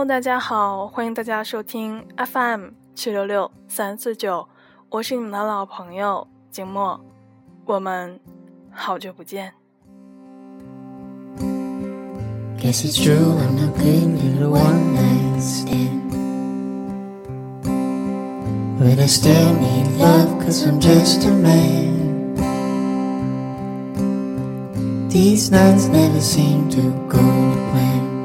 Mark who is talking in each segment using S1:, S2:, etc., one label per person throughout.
S1: Hello，大家好，欢迎大家收听 FM 七六六三四九，我是你们的老朋友景墨，我们好久不见。Guess it's true, I'm not good at a one night stand. But I still need love, cause I'm just a man. These nights never seem to go to plan.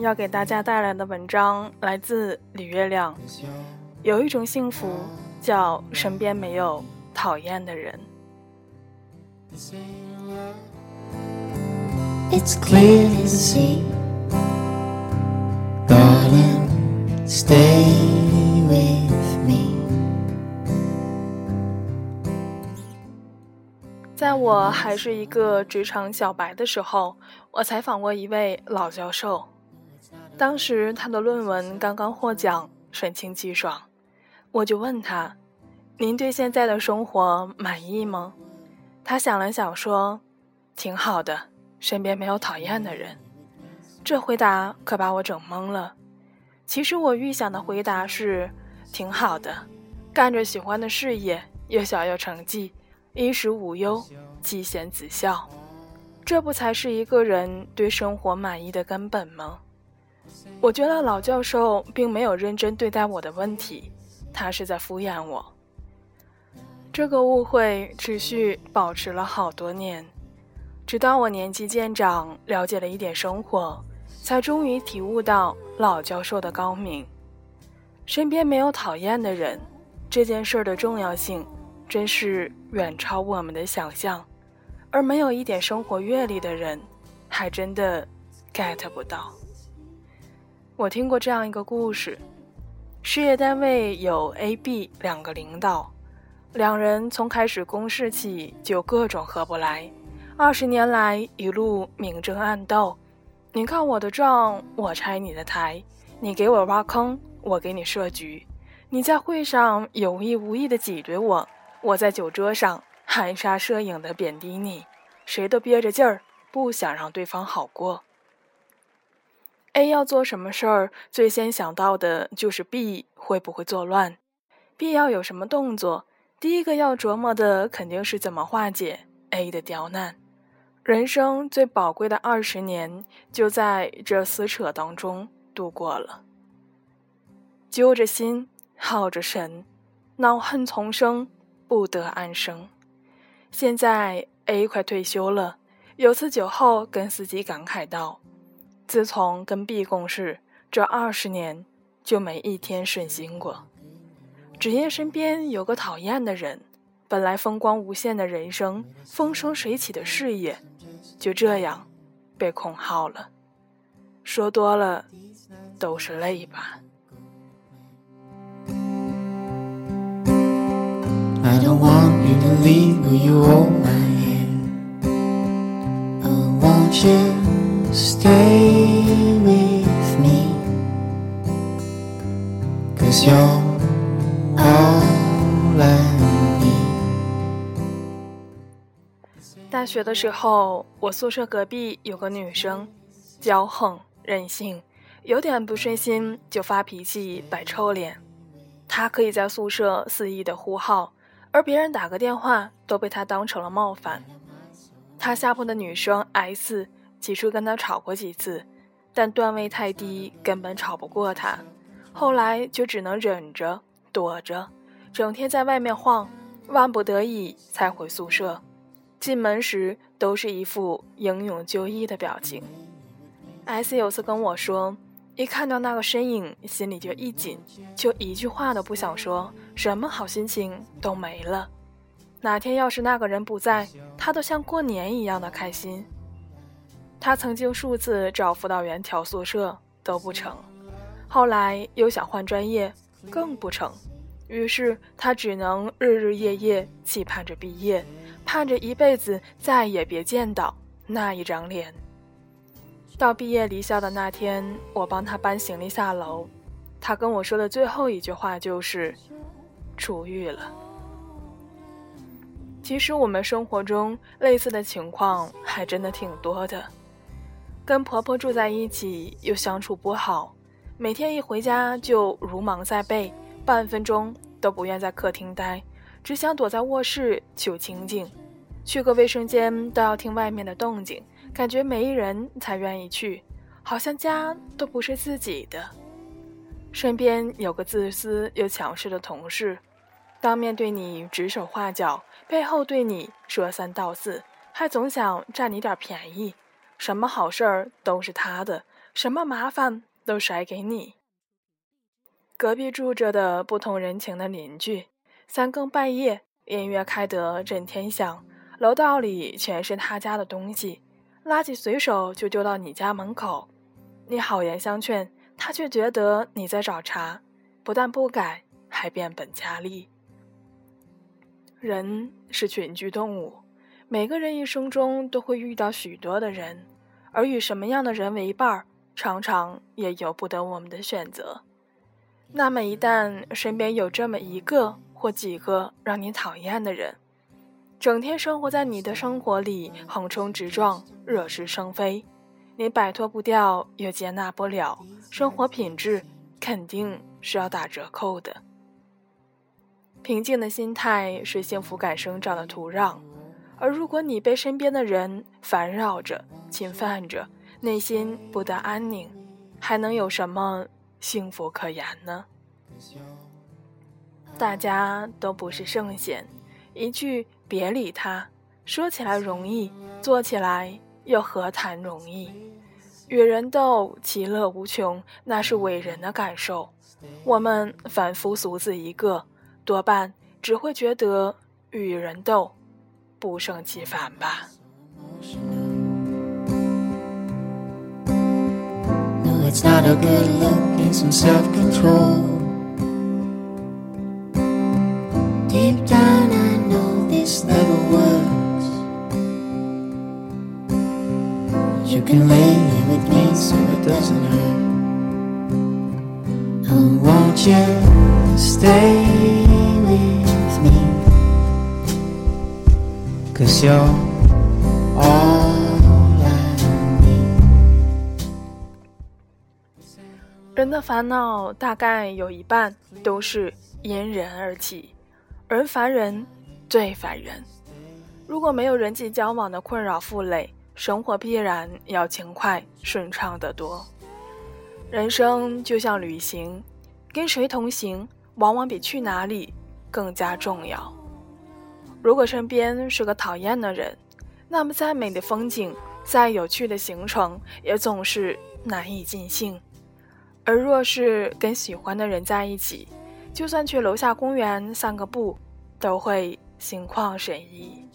S1: 要给大家带来的文章来自李月亮。有一种幸福，叫身边没有讨厌的人。It's clear to see, darling, stay with me. 在我还是一个职场小白的时候，我采访过一位老教授。当时他的论文刚刚获奖，神清气爽。我就问他：“您对现在的生活满意吗？”他想了想说：“挺好的，身边没有讨厌的人。”这回答可把我整懵了。其实我预想的回答是：“挺好的，干着喜欢的事业，又小有成绩。”衣食无忧，妻贤子孝，这不才是一个人对生活满意的根本吗？我觉得老教授并没有认真对待我的问题，他是在敷衍我。这个误会持续保持了好多年，直到我年纪渐长，了解了一点生活，才终于体悟到老教授的高明。身边没有讨厌的人，这件事的重要性。真是远超我们的想象，而没有一点生活阅历的人，还真的 get 不到。我听过这样一个故事：事业单位有 A、B 两个领导，两人从开始公事起就各种合不来，二十年来一路明争暗斗，你看我的账，我拆你的台，你给我挖坑，我给你设局，你在会上有意无意的挤兑我。我在酒桌上 含沙射影的贬低你，谁都憋着劲儿，不想让对方好过。A 要做什么事儿，最先想到的就是 B 会不会作乱；B 要有什么动作，第一个要琢磨的肯定是怎么化解 A 的刁难。人生最宝贵的二十年，就在这撕扯当中度过了。揪着心，耗着神，恼恨丛生。不得安生。现在 A 快退休了，有次酒后跟司机感慨道：“自从跟 B 共事这二十年，就没一天顺心过。只因身边有个讨厌的人，本来风光无限的人生，风生水起的事业，就这样被空耗了。说多了，都是泪吧。” I don't want you to leave, will you hold my hand? Oh, won't you stay with me? Cause you're all I need. 大学的时候，我宿舍隔壁有个女生，骄横任性，有点不顺心就发脾气、摆臭脸。她可以在宿舍肆意的呼号。而别人打个电话都被她当成了冒犯。她下铺的女生 S 起初跟他吵过几次，但段位太低，根本吵不过他。后来就只能忍着躲着，整天在外面晃，万不得已才回宿舍。进门时都是一副英勇就义的表情。S 有次跟我说。一看到那个身影，心里就一紧，就一句话都不想说，什么好心情都没了。哪天要是那个人不在，他都像过年一样的开心。他曾经数次找辅导员调宿舍都不成，后来又想换专业更不成，于是他只能日日夜夜期盼着毕业，盼着一辈子再也别见到那一张脸。到毕业离校的那天，我帮他搬行李下楼，他跟我说的最后一句话就是：“出狱了。其实我们生活中类似的情况还真的挺多的。跟婆婆住在一起又相处不好，每天一回家就如芒在背，半分钟都不愿在客厅待，只想躲在卧室求清静。去个卫生间都要听外面的动静，感觉没人才愿意去，好像家都不是自己的。身边有个自私又强势的同事，当面对你指手画脚，背后对你说三道四，还总想占你点便宜。什么好事儿都是他的，什么麻烦都甩给你。隔壁住着的不同人情的邻居，三更半夜音乐开得震天响，楼道里全是他家的东西，垃圾随手就丢到你家门口。你好言相劝，他却觉得你在找茬，不但不改，还变本加厉。人是群居动物。每个人一生中都会遇到许多的人，而与什么样的人为伴儿，常常也由不得我们的选择。那么，一旦身边有这么一个或几个让你讨厌的人，整天生活在你的生活里，横冲直撞，惹是生非，你摆脱不掉，又接纳不了，生活品质肯定是要打折扣的。平静的心态是幸福感生长的土壤。而如果你被身边的人烦扰着、侵犯着，内心不得安宁，还能有什么幸福可言呢？大家都不是圣贤，一句“别理他”，说起来容易，做起来又何谈容易？与人斗，其乐无穷，那是伟人的感受。我们凡夫俗子一个，多半只会觉得与人斗。不胜其烦吧。No, it's not a good look in some self control. Deep down, I know this never works. You can lay with me so it doesn't hurt. Oh, won't you stay? 人的烦恼大概有一半都是因人而起，人烦人最烦人。如果没有人际交往的困扰负累，生活必然要轻快顺畅得多。人生就像旅行，跟谁同行，往往比去哪里更加重要。如果身边是个讨厌的人，那么再美的风景、再有趣的行程，也总是难以尽兴；而若是跟喜欢的人在一起，就算去楼下公园散个步，都会心旷神怡。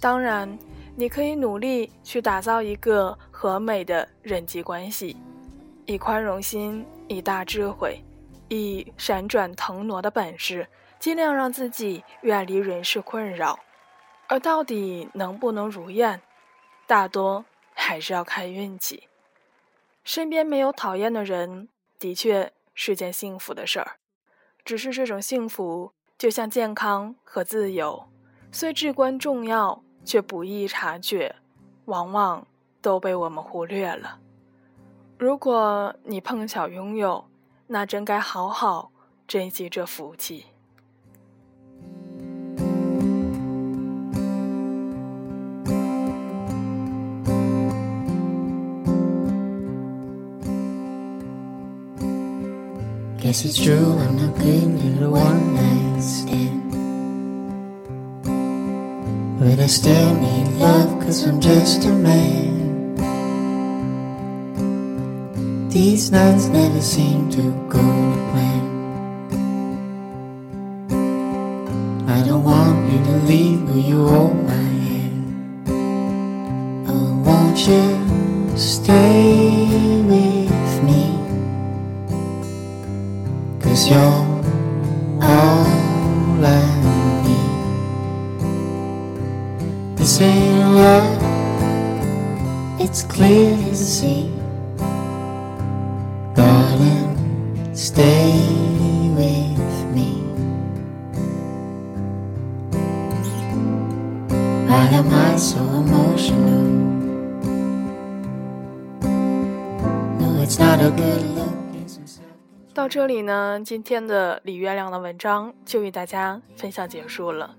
S1: 当然，你可以努力去打造一个和美的人际关系，以宽容心，以大智慧，以闪转腾挪的本事。尽量让自己远离人事困扰，而到底能不能如愿，大多还是要看运气。身边没有讨厌的人，的确是件幸福的事儿。只是这种幸福，就像健康和自由，虽至关重要，却不易察觉，往往都被我们忽略了。如果你碰巧拥有，那真该好好珍惜这福气。Guess it's true, I'm not good at a one night stand. But I still need love, cause I'm just a man. These nights never seem to go to plan. I don't want you to leave, will you hold my hand? Oh, won't you stay with Cause 想我來你 This ain't love It's clear to see. Darling stay with me. Why am I so emotional. No it's not a good 到这里呢，今天的李月亮的文章就与大家分享结束了。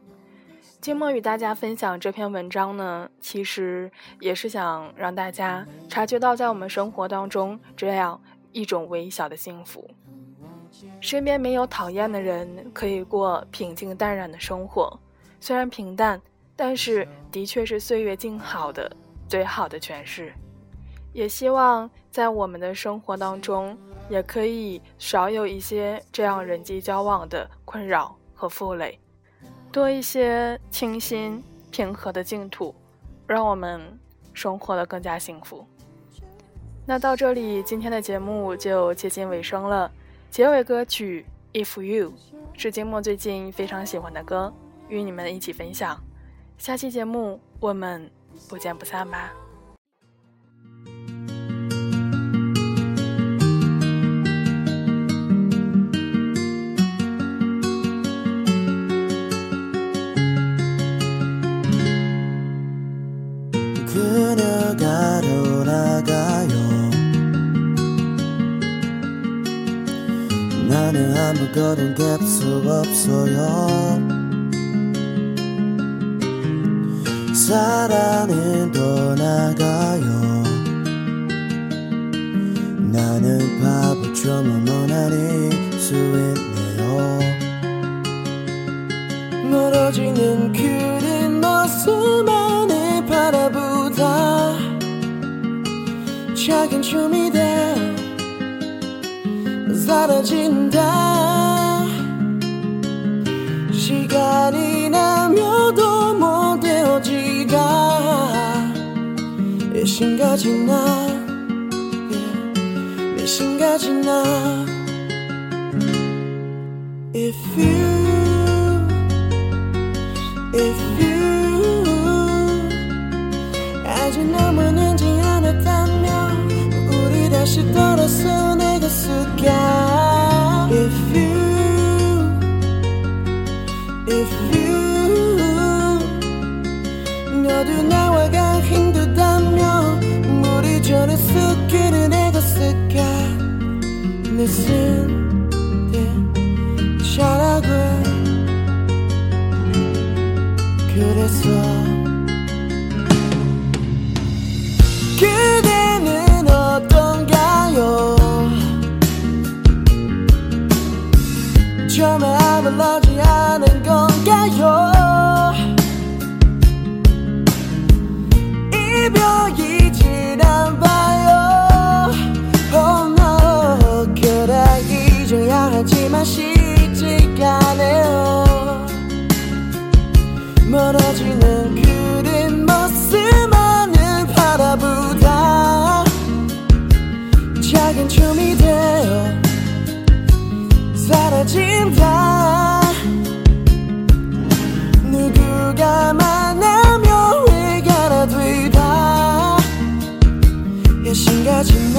S1: 静默与大家分享这篇文章呢，其实也是想让大家察觉到，在我们生活当中这样一种微小的幸福。身边没有讨厌的人，可以过平静淡然的生活。虽然平淡，但是的确是岁月静好的最好的诠释。也希望在我们的生活当中，也可以少有一些这样人际交往的困扰和负累。多一些清新平和的净土，让我们生活的更加幸福。那到这里，今天的节目就接近尾声了。结尾歌曲《If You》是金墨最近非常喜欢的歌，与你们一起分享。下期节目我们不见不散吧。
S2: 없어요. 사랑은 떠나가요. 나는 바보처럼 넌 아닐 수 있네요. 멀어지는 그린 모습만을 바라보다 작은 춤이 돼 사라진다 내심가지 나. If you If you 아직 너무 늦지 않았다면 우리 다시 돌 Listen yeah, 잘하고 그래서 그대는 어떤가요 누가 만나면 we gotta do 신가지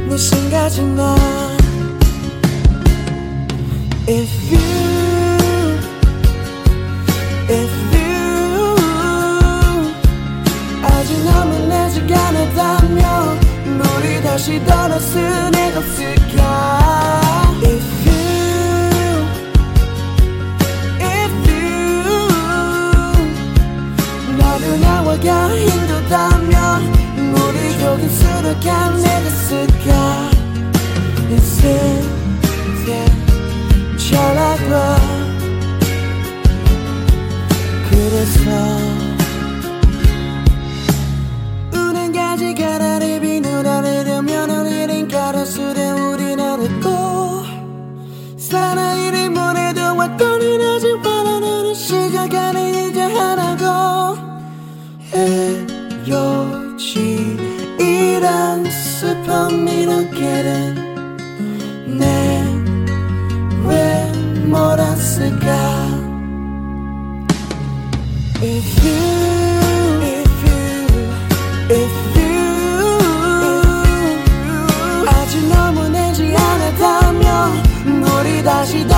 S2: 나내 신가지 나 If you If you 아직 남은 내지 않았다면 우리 다시 떠났을 내가 쓰 it can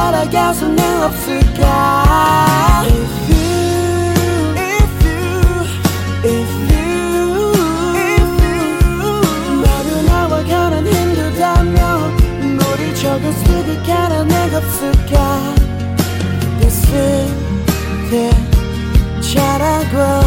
S2: 따라갈 수는 없을까 If you, if you, if you, if you 나도 나와 가는 힘들다면 우리 적은 수득 하나 내가 없을까 내 슬픈 차라고.